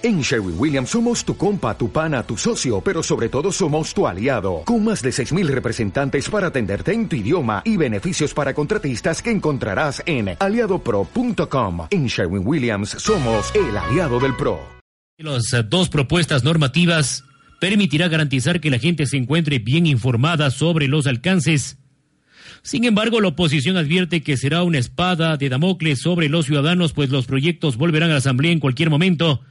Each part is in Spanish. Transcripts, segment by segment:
En Sherwin Williams somos tu compa, tu pana, tu socio, pero sobre todo somos tu aliado, con más de 6.000 representantes para atenderte en tu idioma y beneficios para contratistas que encontrarás en aliadopro.com. En Sherwin Williams somos el aliado del PRO. Las eh, dos propuestas normativas permitirá garantizar que la gente se encuentre bien informada sobre los alcances. Sin embargo, la oposición advierte que será una espada de Damocles sobre los ciudadanos, pues los proyectos volverán a la Asamblea en cualquier momento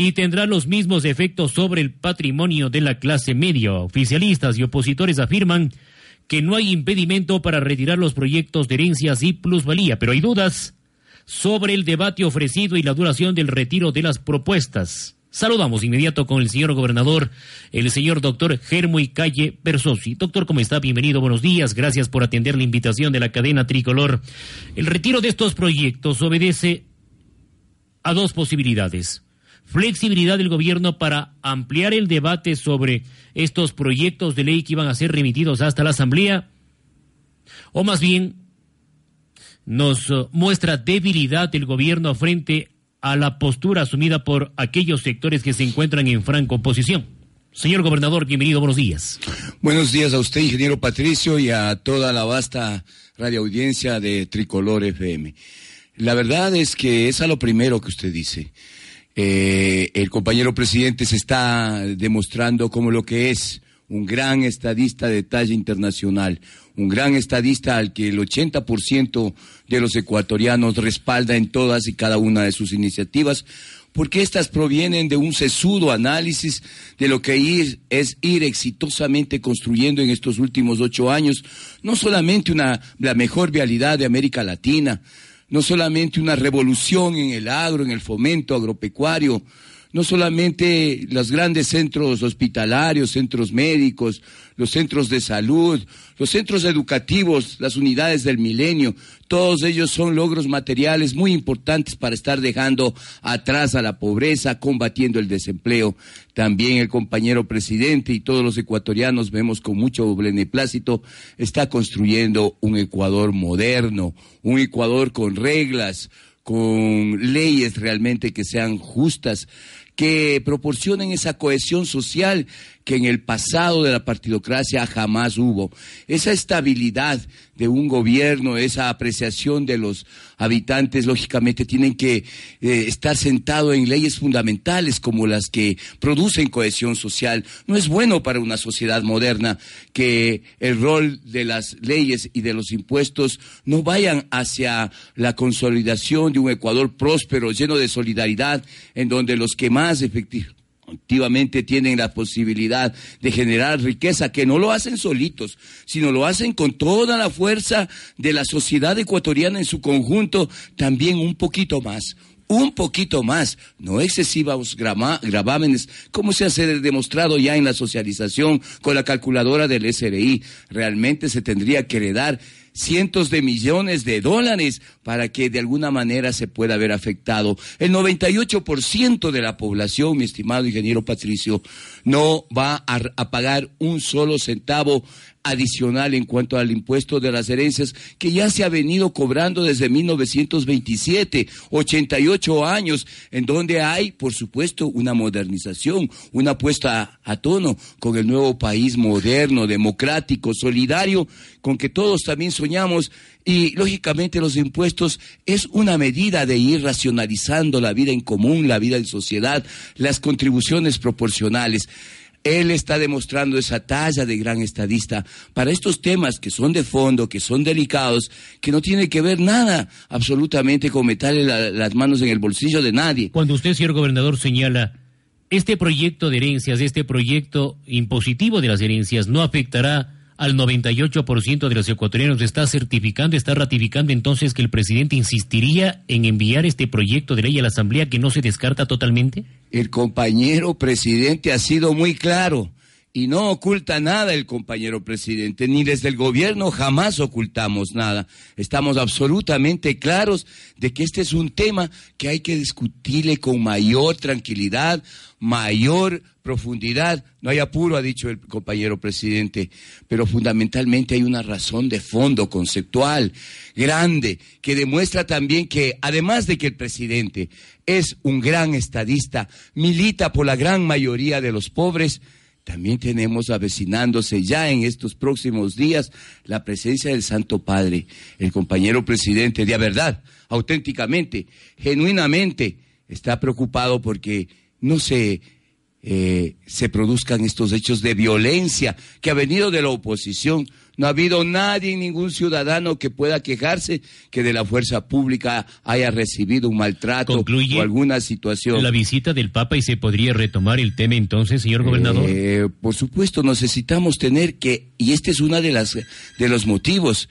y tendrá los mismos efectos sobre el patrimonio de la clase media. Oficialistas y opositores afirman que no hay impedimento para retirar los proyectos de herencias y plusvalía, pero hay dudas sobre el debate ofrecido y la duración del retiro de las propuestas. Saludamos inmediato con el señor gobernador, el señor doctor Germui Calle Persosi. Doctor, ¿cómo está? Bienvenido, buenos días. Gracias por atender la invitación de la cadena tricolor. El retiro de estos proyectos obedece a dos posibilidades flexibilidad del gobierno para ampliar el debate sobre estos proyectos de ley que iban a ser remitidos hasta la Asamblea, o más bien nos uh, muestra debilidad del gobierno frente a la postura asumida por aquellos sectores que se encuentran en franca oposición. Señor gobernador, bienvenido, buenos días. Buenos días a usted, ingeniero Patricio, y a toda la vasta radioaudiencia de Tricolor FM. La verdad es que es a lo primero que usted dice. Eh, el compañero presidente se está demostrando como lo que es un gran estadista de talla internacional, un gran estadista al que el 80% de los ecuatorianos respalda en todas y cada una de sus iniciativas, porque éstas provienen de un sesudo análisis de lo que es ir exitosamente construyendo en estos últimos ocho años, no solamente una, la mejor vialidad de América Latina, no solamente una revolución en el agro, en el fomento agropecuario, no solamente los grandes centros hospitalarios, centros médicos, los centros de salud, los centros educativos, las unidades del milenio, todos ellos son logros materiales muy importantes para estar dejando atrás a la pobreza, combatiendo el desempleo. También el compañero presidente y todos los ecuatorianos vemos con mucho beneplácito, está construyendo un Ecuador moderno, un Ecuador con reglas, con leyes realmente que sean justas, que proporcionen esa cohesión social que en el pasado de la partidocracia jamás hubo. Esa estabilidad de un gobierno, esa apreciación de los habitantes, lógicamente tienen que eh, estar sentados en leyes fundamentales como las que producen cohesión social. No es bueno para una sociedad moderna que el rol de las leyes y de los impuestos no vayan hacia la consolidación de un Ecuador próspero, lleno de solidaridad, en donde los que más efectivamente activamente tienen la posibilidad de generar riqueza, que no lo hacen solitos, sino lo hacen con toda la fuerza de la sociedad ecuatoriana en su conjunto, también un poquito más, un poquito más, no excesivos gravámenes, como se ha demostrado ya en la socialización con la calculadora del SRI. Realmente se tendría que heredar cientos de millones de dólares para que de alguna manera se pueda ver afectado. El 98% de la población, mi estimado ingeniero Patricio, no va a, pagar un solo centavo adicional en cuanto al impuesto de las herencias que ya se ha venido cobrando desde 1927, 88 años, en donde hay, por supuesto, una modernización, una puesta a, tono con el nuevo país moderno, democrático, solidario, con que todos también soñamos y lógicamente los impuestos es una medida de ir racionalizando la vida en común, la vida en sociedad, las contribuciones proporcionales. Él está demostrando esa talla de gran estadista para estos temas que son de fondo, que son delicados, que no tiene que ver nada absolutamente con meterle las manos en el bolsillo de nadie. Cuando usted, señor gobernador, señala, este proyecto de herencias, este proyecto impositivo de las herencias, no afectará al 98% de los ecuatorianos está certificando, está ratificando entonces que el presidente insistiría en enviar este proyecto de ley a la Asamblea que no se descarta totalmente? El compañero presidente ha sido muy claro y no oculta nada el compañero presidente, ni desde el gobierno jamás ocultamos nada. Estamos absolutamente claros de que este es un tema que hay que discutirle con mayor tranquilidad, mayor profundidad. No hay apuro, ha dicho el compañero presidente, pero fundamentalmente hay una razón de fondo conceptual grande que demuestra también que, además de que el presidente es un gran estadista, milita por la gran mayoría de los pobres, también tenemos avecinándose ya en estos próximos días la presencia del Santo Padre, el compañero presidente, de verdad, auténticamente, genuinamente, está preocupado porque no se, eh, se produzcan estos hechos de violencia que ha venido de la oposición no ha habido nadie, ningún ciudadano que pueda quejarse que de la fuerza pública haya recibido un maltrato o alguna situación. La visita del Papa y se podría retomar el tema entonces, señor gobernador. Eh, por supuesto, necesitamos tener que, y este es uno de, las, de los motivos,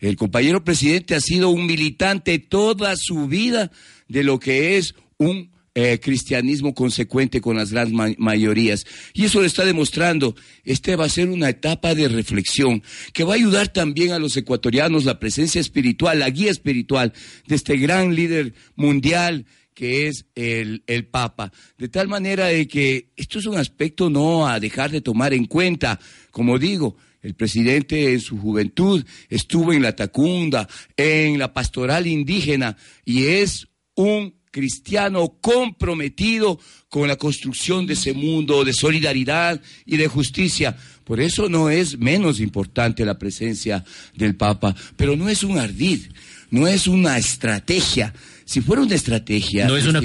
el compañero presidente ha sido un militante toda su vida de lo que es un eh, cristianismo consecuente con las grandes mayorías. Y eso lo está demostrando. Este va a ser una etapa de reflexión que va a ayudar también a los ecuatorianos la presencia espiritual, la guía espiritual de este gran líder mundial que es el, el Papa. De tal manera de que esto es un aspecto no a dejar de tomar en cuenta. Como digo, el presidente en su juventud estuvo en la Tacunda, en la pastoral indígena, y es un cristiano comprometido con la construcción de ese mundo de solidaridad y de justicia. Por eso no es menos importante la presencia del Papa, pero no es un ardid, no es una estrategia. Si fuera una estrategia, no es una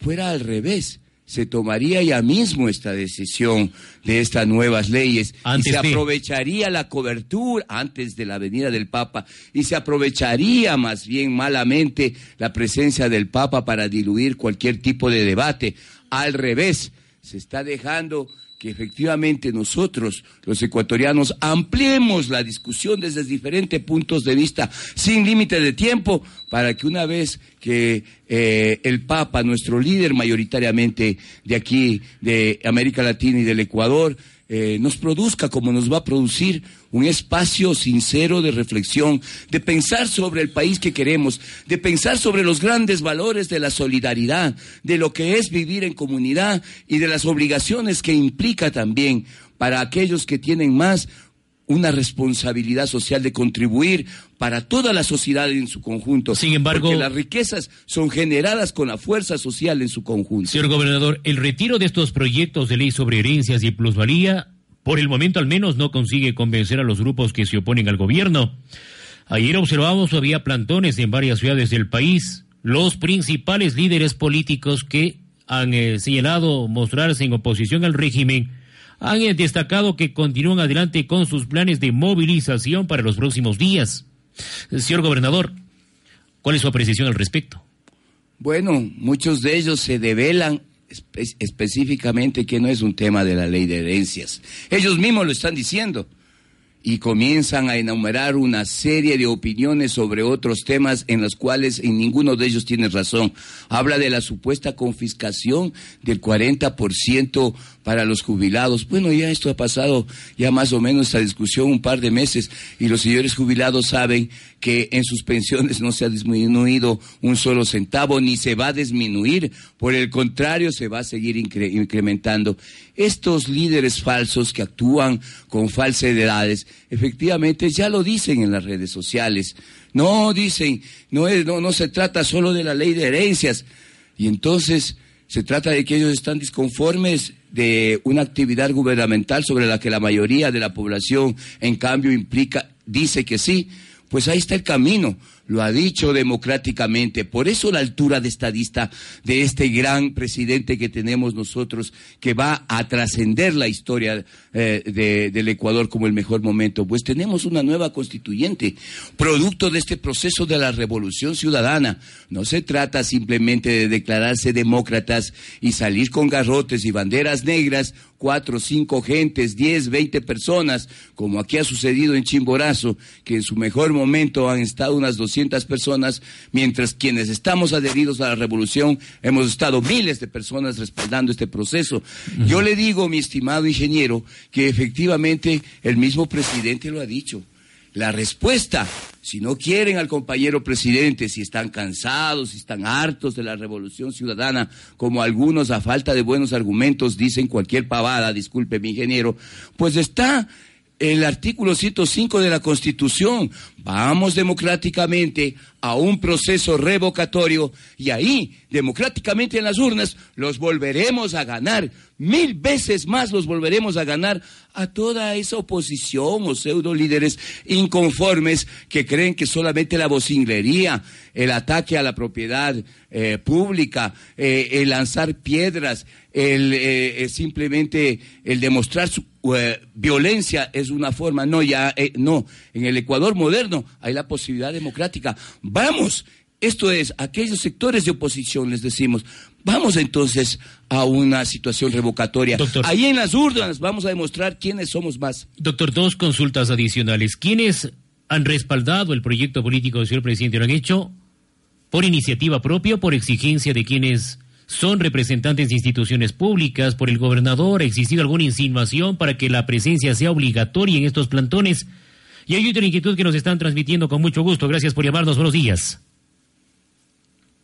fuera al revés se tomaría ya mismo esta decisión de estas nuevas leyes. Y se aprovecharía la cobertura antes de la venida del Papa. Y se aprovecharía más bien malamente la presencia del Papa para diluir cualquier tipo de debate. Al revés, se está dejando que efectivamente nosotros, los ecuatorianos, ampliemos la discusión desde diferentes puntos de vista, sin límite de tiempo, para que una vez que eh, el Papa, nuestro líder mayoritariamente de aquí, de América Latina y del Ecuador, eh, nos produzca como nos va a producir un espacio sincero de reflexión, de pensar sobre el país que queremos, de pensar sobre los grandes valores de la solidaridad, de lo que es vivir en comunidad y de las obligaciones que implica también para aquellos que tienen más una responsabilidad social de contribuir para toda la sociedad en su conjunto. Sin embargo, porque las riquezas son generadas con la fuerza social en su conjunto. Señor gobernador, el retiro de estos proyectos de ley sobre herencias y plusvalía, por el momento al menos, no consigue convencer a los grupos que se oponen al gobierno. Ayer observamos había plantones en varias ciudades del país. Los principales líderes políticos que han eh, señalado mostrarse en oposición al régimen han destacado que continúan adelante con sus planes de movilización para los próximos días. Señor gobernador, ¿cuál es su apreciación al respecto? Bueno, muchos de ellos se develan específicamente que no es un tema de la ley de herencias. Ellos mismos lo están diciendo y comienzan a enumerar una serie de opiniones sobre otros temas en los cuales ninguno de ellos tiene razón. Habla de la supuesta confiscación del 40% para los jubilados. Bueno, ya esto ha pasado ya más o menos esta discusión un par de meses y los señores jubilados saben que en sus pensiones no se ha disminuido un solo centavo ni se va a disminuir, por el contrario se va a seguir incrementando. Estos líderes falsos que actúan con falsedades, efectivamente ya lo dicen en las redes sociales. No dicen, no es no no se trata solo de la ley de herencias. Y entonces se trata de que ellos están disconformes de una actividad gubernamental sobre la que la mayoría de la población, en cambio, implica, dice que sí, pues ahí está el camino lo ha dicho democráticamente. Por eso la altura de estadista de este gran presidente que tenemos nosotros, que va a trascender la historia eh, del Ecuador como el mejor momento. Pues tenemos una nueva constituyente, producto de este proceso de la revolución ciudadana. No se trata simplemente de declararse demócratas y salir con garrotes y banderas negras cuatro, cinco gentes, diez, veinte personas, como aquí ha sucedido en Chimborazo, que en su mejor momento han estado unas doscientas personas, mientras quienes estamos adheridos a la revolución hemos estado miles de personas respaldando este proceso. Yo le digo, mi estimado ingeniero, que efectivamente el mismo presidente lo ha dicho. La respuesta, si no quieren al compañero presidente, si están cansados, si están hartos de la revolución ciudadana, como algunos a falta de buenos argumentos dicen cualquier pavada, disculpe mi ingeniero, pues está el artículo 105 de la Constitución. Vamos democráticamente a un proceso revocatorio y ahí, democráticamente en las urnas, los volveremos a ganar. Mil veces más los volveremos a ganar a toda esa oposición o pseudo líderes inconformes que creen que solamente la vocinglería, el ataque a la propiedad eh, pública, eh, el lanzar piedras, el eh, simplemente el demostrar su violencia es una forma. No, ya, no. En el Ecuador moderno hay la posibilidad democrática. Vamos, esto es, aquellos sectores de oposición les decimos, vamos entonces a una situación revocatoria. Ahí en las urnas vamos a demostrar quiénes somos más. Doctor, dos consultas adicionales. ¿Quiénes han respaldado el proyecto político del señor presidente? ¿Lo han hecho por iniciativa propia por exigencia de quienes son representantes de instituciones públicas, por el gobernador? ¿Ha existido alguna insinuación para que la presencia sea obligatoria en estos plantones? Y hay otra inquietud que nos están transmitiendo con mucho gusto. Gracias por llamarnos. Buenos días.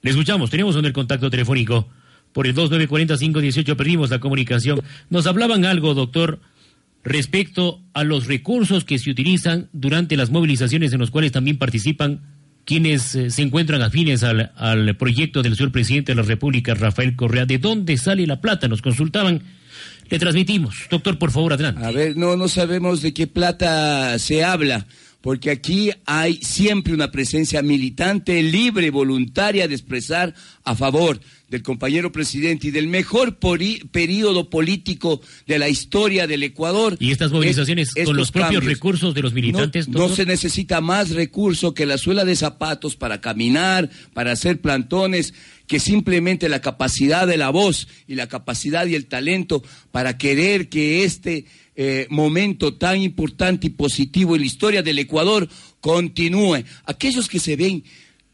Le escuchamos. Tenemos el contacto telefónico. Por el 2940-518 perdimos la comunicación. Nos hablaban algo, doctor, respecto a los recursos que se utilizan durante las movilizaciones en los cuales también participan quienes eh, se encuentran afines al, al proyecto del señor presidente de la República, Rafael Correa. ¿De dónde sale la plata? Nos consultaban le transmitimos. Doctor, por favor, adelante. A ver, no, no sabemos de qué plata se habla, porque aquí hay siempre una presencia militante, libre, voluntaria de expresar a favor del compañero presidente y del mejor periodo político de la historia del Ecuador. ¿Y estas movilizaciones con los propios recursos de los militantes? No, no, se necesita más recurso que la suela de zapatos para caminar, para hacer plantones, que simplemente la capacidad de la voz y la capacidad y el talento para querer que este eh, momento tan importante y positivo en la historia del Ecuador continúe. Aquellos que se ven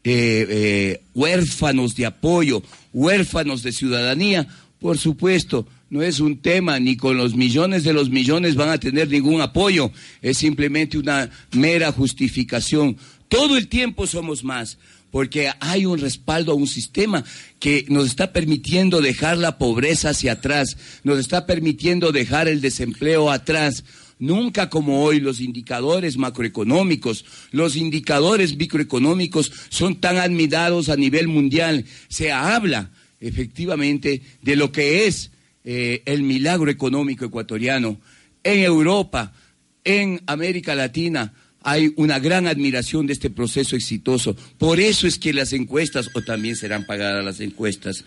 eh, eh, huérfanos de apoyo, huérfanos de ciudadanía, por supuesto, no es un tema, ni con los millones de los millones van a tener ningún apoyo, es simplemente una mera justificación. Todo el tiempo somos más, porque hay un respaldo a un sistema que nos está permitiendo dejar la pobreza hacia atrás, nos está permitiendo dejar el desempleo atrás. Nunca como hoy los indicadores macroeconómicos, los indicadores microeconómicos son tan admirados a nivel mundial. Se habla efectivamente de lo que es eh, el milagro económico ecuatoriano. En Europa, en América Latina, hay una gran admiración de este proceso exitoso. Por eso es que las encuestas, o también serán pagadas las encuestas,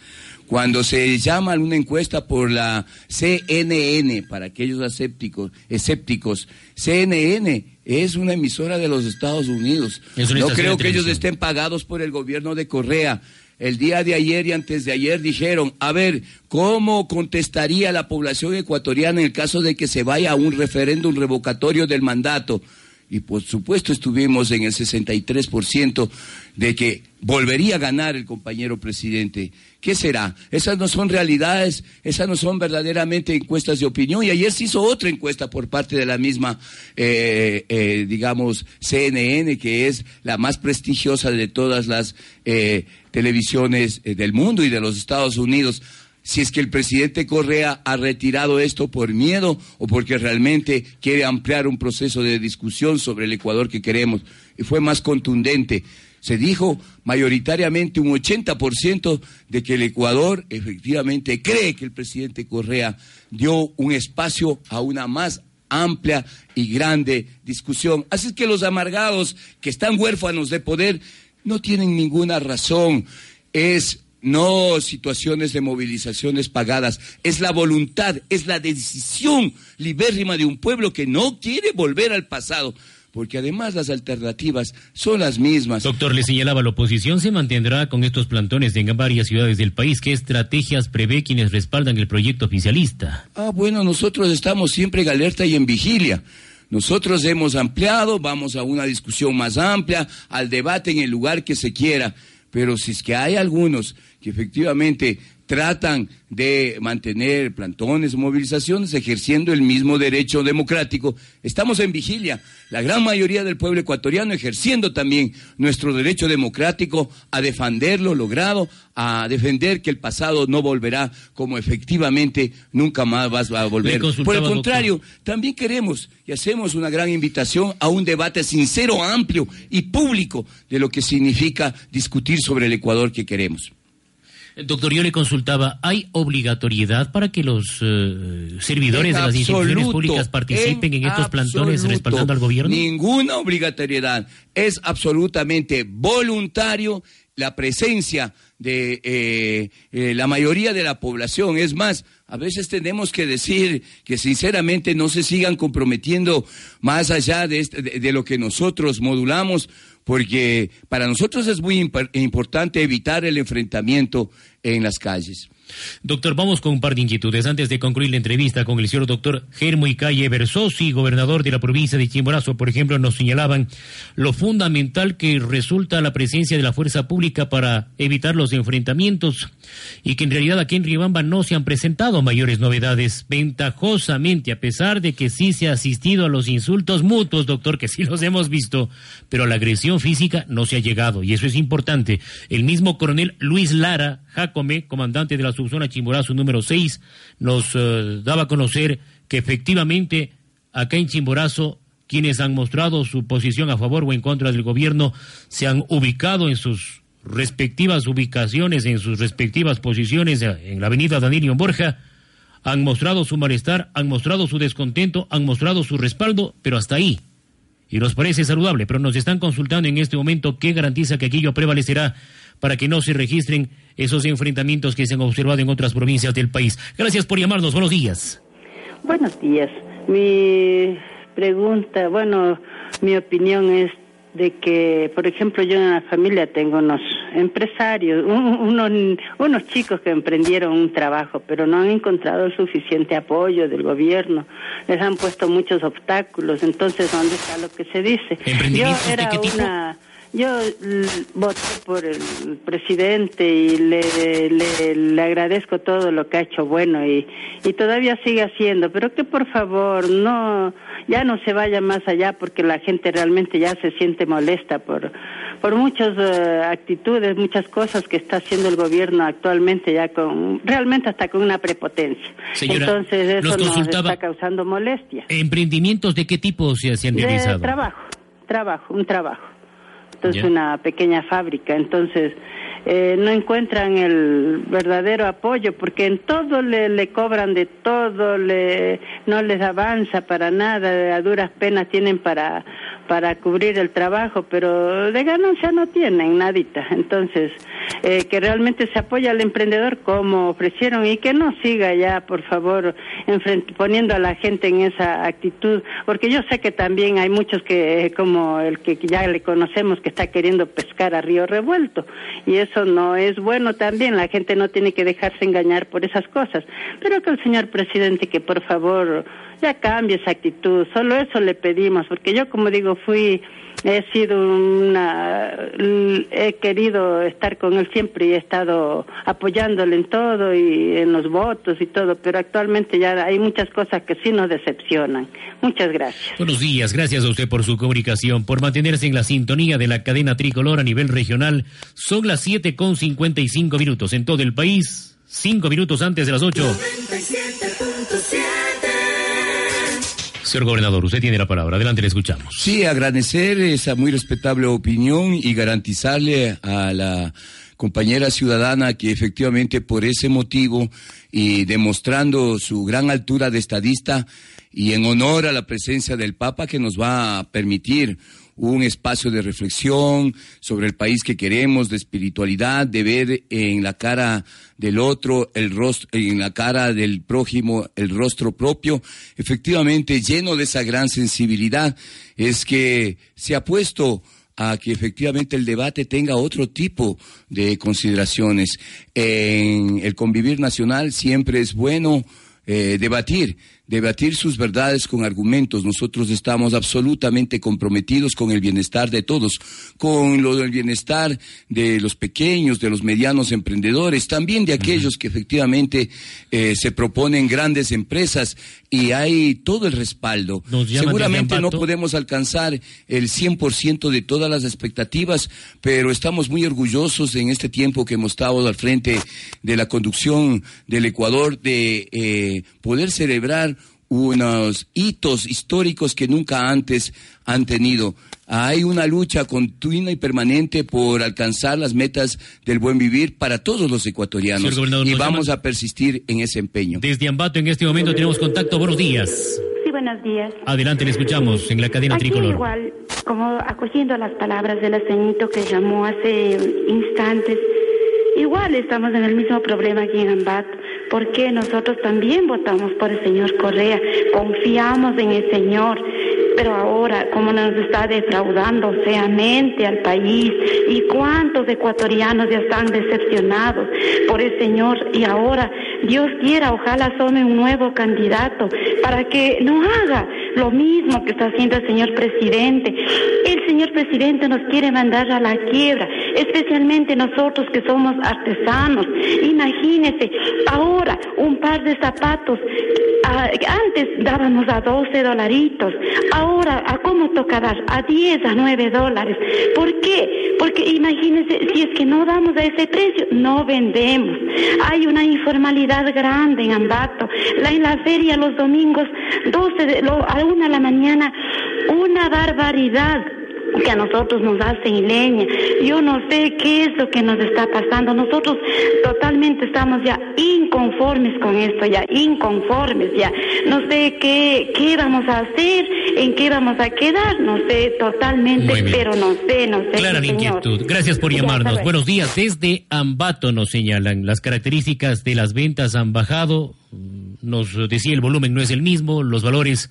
cuando se llama una encuesta por la CNN, para aquellos escépticos, escépticos CNN es una emisora de los Estados Unidos. No creo que ellos estén pagados por el gobierno de Correa. El día de ayer y antes de ayer dijeron, a ver, ¿cómo contestaría la población ecuatoriana en el caso de que se vaya a un referéndum revocatorio del mandato? Y por supuesto estuvimos en el 63% de que volvería a ganar el compañero presidente. ¿Qué será? Esas no son realidades, esas no son verdaderamente encuestas de opinión. Y ayer se hizo otra encuesta por parte de la misma, eh, eh, digamos, CNN, que es la más prestigiosa de todas las eh, televisiones del mundo y de los Estados Unidos si es que el presidente Correa ha retirado esto por miedo o porque realmente quiere ampliar un proceso de discusión sobre el Ecuador que queremos. Y fue más contundente. Se dijo mayoritariamente un 80% de que el Ecuador efectivamente cree que el presidente Correa dio un espacio a una más amplia y grande discusión. Así es que los amargados que están huérfanos de poder no tienen ninguna razón. Es no situaciones de movilizaciones pagadas, es la voluntad, es la decisión libérrima de un pueblo que no quiere volver al pasado. porque además las alternativas son las mismas. Doctor, le señalaba, la oposición se mantendrá con estos plantones en varias ciudades del país. ¿Qué estrategias prevé quienes respaldan el proyecto oficialista? Ah, bueno, nosotros estamos siempre en alerta y en vigilia. Nosotros hemos ampliado, vamos a una discusión más amplia, al debate en el lugar que se quiera, pero si es que hay algunos que efectivamente tratan de mantener plantones o movilizaciones ejerciendo el mismo derecho democrático. Estamos en vigilia, la gran mayoría del pueblo ecuatoriano ejerciendo también nuestro derecho democrático a defender lo logrado, a defender que el pasado no volverá como efectivamente nunca más va a volver. Por el contrario, también queremos y hacemos una gran invitación a un debate sincero, amplio y público de lo que significa discutir sobre el Ecuador que queremos. Doctor, yo le consultaba, ¿hay obligatoriedad para que los eh, servidores de las instituciones públicas participen en, estos plantones respaldando al gobierno? Ninguna obligatoriedad. Es absolutamente voluntario la presencia de eh, eh, la mayoría de la población. Es más, a veces tenemos que decir que sinceramente no se sigan comprometiendo más allá de, este, de lo que nosotros modulamos porque para nosotros es muy importante evitar el enfrentamiento en las calles. Doctor, vamos con un par de inquietudes. Antes de concluir la entrevista con el señor doctor Germo Calle Versosi, gobernador de la provincia de Chimborazo, por ejemplo, nos señalaban lo fundamental que resulta la presencia de la fuerza pública para evitar los enfrentamientos y que en realidad aquí en Ribamba no se han presentado mayores novedades. Ventajosamente, a pesar de que sí se ha asistido a los insultos mutuos, doctor, que sí los hemos visto, pero a la agresión física no se ha llegado y eso es importante. El mismo coronel Luis Lara Jacome, comandante de la subzona Chimborazo número 6, nos eh, daba a conocer que efectivamente acá en Chimborazo quienes han mostrado su posición a favor o en contra del gobierno se han ubicado en sus respectivas ubicaciones, en sus respectivas posiciones eh, en la avenida Danilo Borja, han mostrado su malestar, han mostrado su descontento, han mostrado su respaldo, pero hasta ahí. Y nos parece saludable, pero nos están consultando en este momento qué garantiza que aquello prevalecerá para que no se registren esos enfrentamientos que se han observado en otras provincias del país. Gracias por llamarnos. Buenos días. Buenos días. Mi pregunta, bueno, mi opinión es de que, por ejemplo, yo en la familia tengo unos empresarios, unos, unos chicos que emprendieron un trabajo, pero no han encontrado el suficiente apoyo del gobierno. Les han puesto muchos obstáculos. Entonces, ¿dónde está lo que se dice? Yo era una yo voté por el presidente y le, le, agradezco todo lo que ha hecho bueno y, y todavía sigue haciendo, pero que por favor no ya no se vaya más allá porque la gente realmente ya se siente molesta por por muchas eh, actitudes, muchas cosas que está haciendo el gobierno actualmente ya con realmente hasta con una prepotencia. Entonces eso nos, está causando molestia. ¿Emprendimientos de qué tipo se, han realizado? trabajo, trabajo, un trabajo es una pequeña fábrica, entonces eh, no encuentran el verdadero apoyo porque en todo le, le cobran de todo, le, no les avanza para nada, a duras penas tienen para, para cubrir el trabajo, pero de ganancia no tienen nadita. Entonces, eh, que realmente se apoya al emprendedor como ofrecieron y que no siga ya, por favor, poniendo a la gente en esa actitud, porque yo sé que también hay muchos que, como el que ya le conocemos, que está queriendo pescar a río revuelto, y eso no es bueno también, la gente no tiene que dejarse engañar por esas cosas, pero que el señor presidente que por favor ya cambie esa actitud, solo eso le pedimos, porque yo como digo fui he sido una he querido estar con él siempre y he estado apoyándole en todo y en los votos y todo, pero actualmente ya hay muchas cosas que sí nos decepcionan. Muchas gracias. Buenos días, gracias a usted por su comunicación, por mantenerse en la sintonía de la cadena tricolor a nivel regional. Son las siete con cincuenta y cinco minutos en todo el país, cinco minutos antes de las ocho. Señor gobernador, usted tiene la palabra. Adelante, le escuchamos. Sí, agradecer esa muy respetable opinión y garantizarle a la compañera ciudadana que efectivamente por ese motivo y demostrando su gran altura de estadista y en honor a la presencia del Papa que nos va a permitir un espacio de reflexión sobre el país que queremos, de espiritualidad, de ver en la cara del otro, el rostro, en la cara del prójimo, el rostro propio, efectivamente lleno de esa gran sensibilidad, es que se ha puesto a que efectivamente el debate tenga otro tipo de consideraciones. En el convivir nacional siempre es bueno eh, debatir, debatir sus verdades con argumentos. Nosotros estamos absolutamente comprometidos con el bienestar de todos, con lo del bienestar de los pequeños, de los medianos emprendedores, también de aquellos que efectivamente eh, se proponen grandes empresas y hay todo el respaldo. Seguramente no podemos alcanzar el 100% de todas las expectativas, pero estamos muy orgullosos en este tiempo que hemos estado al frente de la conducción del Ecuador de eh, poder celebrar unos hitos históricos que nunca antes han tenido. Hay una lucha continua y permanente por alcanzar las metas del buen vivir para todos los ecuatorianos y vamos a persistir en ese empeño. Desde Ambato en este momento tenemos contacto. Buenos días. Sí, buenos días. Adelante, le escuchamos en la cadena Aquí tricolor. igual, como acogiendo las palabras del aceñito que llamó hace instantes, igual estamos en el mismo problema aquí en Ambato porque nosotros también votamos por el señor Correa, confiamos en el Señor, pero ahora como nos está defraudando feamente al país y cuántos ecuatorianos ya están decepcionados por el Señor y ahora Dios quiera, ojalá tome un nuevo candidato para que no haga lo mismo que está haciendo el señor presidente. El señor presidente nos quiere mandar a la quiebra, especialmente nosotros que somos artesanos. Imagínese, ahora un par de zapatos, ah, antes dábamos a 12 dolaritos, ahora a cómo toca dar, a 10, a 9 dólares. ¿Por qué? Porque imagínese, si es que no damos a ese precio, no vendemos. Hay una informalidad grande en Ambato. La, en la feria los domingos, 12 de, lo, a una de la mañana, una barbaridad que a nosotros nos hacen leña. Yo no sé qué es lo que nos está pasando. Nosotros totalmente estamos ya inconformes con esto, ya inconformes, ya. No sé qué, qué vamos a hacer, en qué vamos a quedar, no sé totalmente, pero no sé, no sé. Clara la inquietud. Gracias por llamarnos. Buenos días. Desde Ambato nos señalan las características de las ventas han bajado. Nos decía el volumen no es el mismo, los valores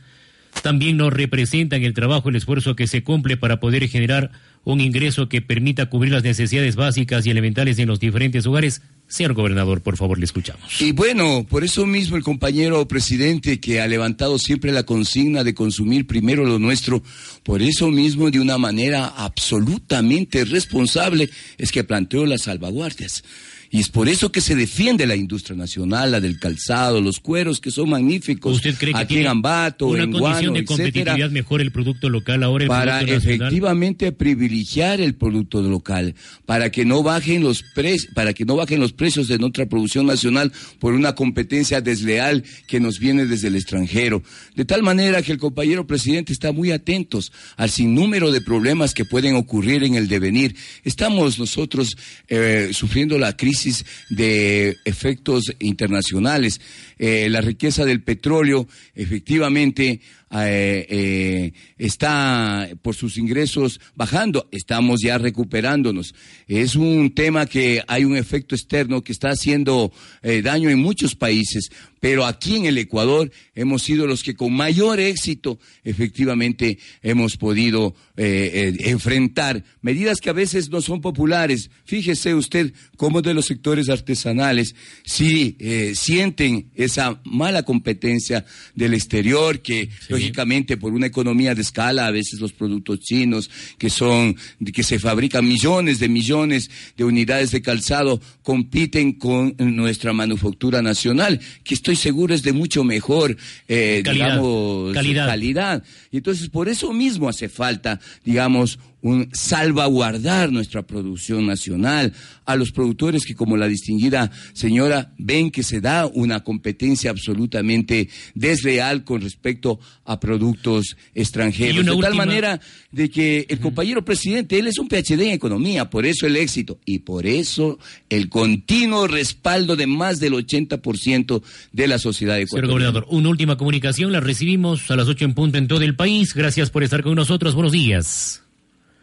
también nos representan el trabajo, el esfuerzo que se cumple para poder generar un ingreso que permita cubrir las necesidades básicas y elementales en los diferentes hogares. Señor gobernador, por favor, le escuchamos. Y bueno, por eso mismo el compañero presidente que ha levantado siempre la consigna de consumir primero lo nuestro, por eso mismo de una manera absolutamente responsable es que planteó las salvaguardias. Y es por eso que se defiende la industria nacional, la del calzado, los cueros, que son magníficos. ¿Usted cree que aquí tiene en Ambato, una en condición Guano, de etcétera, competitividad mejor el producto local ahora el para efectivamente privilegiar el producto local, para que no bajen los precios, para que no bajen los precios de nuestra producción nacional por una competencia desleal que nos viene desde el extranjero. De tal manera que el compañero presidente está muy atentos al sinnúmero de problemas que pueden ocurrir en el devenir. Estamos nosotros eh, sufriendo la crisis de efectos internacionales. Eh, la riqueza del petróleo, efectivamente, eh, eh, está por sus ingresos bajando, estamos ya recuperándonos. Es un tema que hay un efecto externo que está haciendo eh, daño en muchos países, pero aquí en el Ecuador hemos sido los que con mayor éxito efectivamente hemos podido enfrentar medidas que a veces no son populares. Fíjese usted cómo de los sectores artesanales sí sienten esa mala competencia del exterior que lógicamente por una economía de escala a veces los productos chinos que son que se fabrican millones de millones de unidades de calzado compiten con nuestra manufactura nacional que estoy seguro es de mucho mejor eh, Calidad. digamos Calidad. calidad y entonces por eso mismo hace falta digamos un salvaguardar nuestra producción nacional, a los productores que como la distinguida señora ven que se da una competencia absolutamente desleal con respecto a productos extranjeros. De tal manera de que el compañero presidente, él es un PhD en economía, por eso el éxito y por eso el continuo respaldo de más del 80% de la sociedad Señor ecuatoriana. gobernador, una última comunicación, la recibimos a las ocho en punto en todo el país. Gracias por estar con nosotros. Buenos días.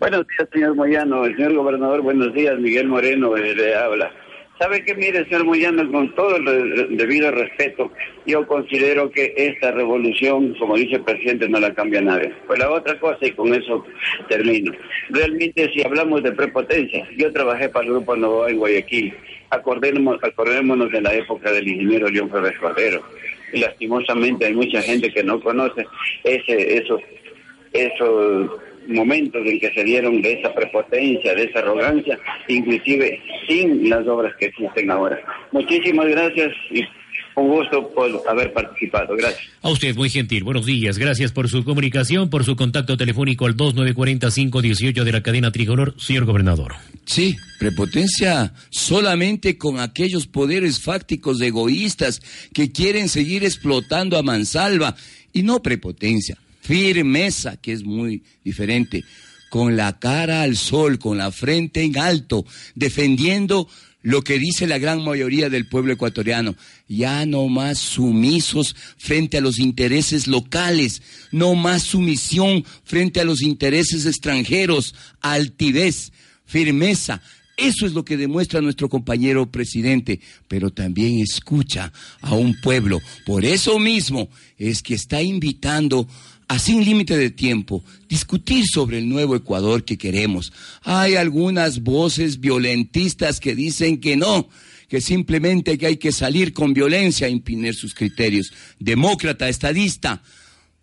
Buenos días, señor Moyano. El señor gobernador, buenos días. Miguel Moreno eh, le habla. ¿Sabe qué? Mire, señor Moyano, con todo el debido respeto, yo considero que esta revolución, como dice el presidente, no la cambia nadie. Pues la otra cosa, y con eso termino. Realmente, si hablamos de prepotencia, yo trabajé para el Grupo Novoa en Guayaquil. Acordémonos, acordémonos de la época del ingeniero León Ferrer Cordero. Y lastimosamente hay mucha gente que no conoce ese, esos, esos momentos en que se dieron de esa prepotencia, de esa arrogancia, inclusive sin las obras que existen ahora. Muchísimas gracias y un gusto por haber participado. Gracias. A usted, muy gentil. Buenos días. Gracias por su comunicación, por su contacto telefónico al 294518 de la cadena Tricolor, señor gobernador. Sí, prepotencia solamente con aquellos poderes fácticos egoístas que quieren seguir explotando a mansalva y no prepotencia firmeza, que es muy diferente, con la cara al sol, con la frente en alto, defendiendo lo que dice la gran mayoría del pueblo ecuatoriano, ya no más sumisos frente a los intereses locales, no más sumisión frente a los intereses extranjeros, altivez, firmeza. Eso es lo que demuestra nuestro compañero presidente, pero también escucha a un pueblo. Por eso mismo es que está invitando a sin límite de tiempo, discutir sobre el nuevo Ecuador que queremos. Hay algunas voces violentistas que dicen que no, que simplemente que hay que salir con violencia a imponer sus criterios. Demócrata, estadista,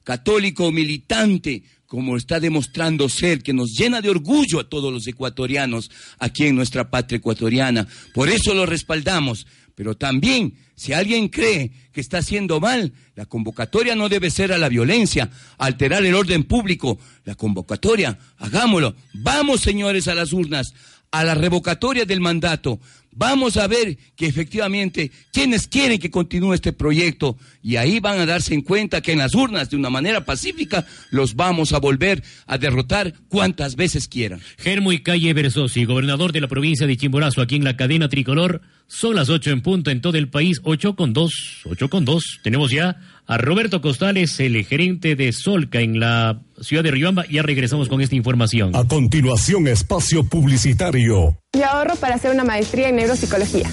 católico, militante, como está demostrando ser, que nos llena de orgullo a todos los ecuatorianos aquí en nuestra patria ecuatoriana. Por eso lo respaldamos. Pero también, si alguien cree que está haciendo mal, la convocatoria no debe ser a la violencia, alterar el orden público. La convocatoria, hagámoslo. Vamos, señores, a las urnas, a la revocatoria del mandato. Vamos a ver que efectivamente quienes quieren que continúe este proyecto y ahí van a darse en cuenta que en las urnas de una manera pacífica los vamos a volver a derrotar cuantas veces quieran. Germo y Calle Versosi, gobernador de la provincia de Chimborazo, aquí en la cadena tricolor, son las ocho en punto en todo el país, ocho con dos, ocho con dos. Tenemos ya a Roberto Costales, el gerente de Solca en la ciudad de Riobamba. Ya regresamos con esta información. A continuación, espacio publicitario. Y ahorro para hacer una maestría en neuropsicología.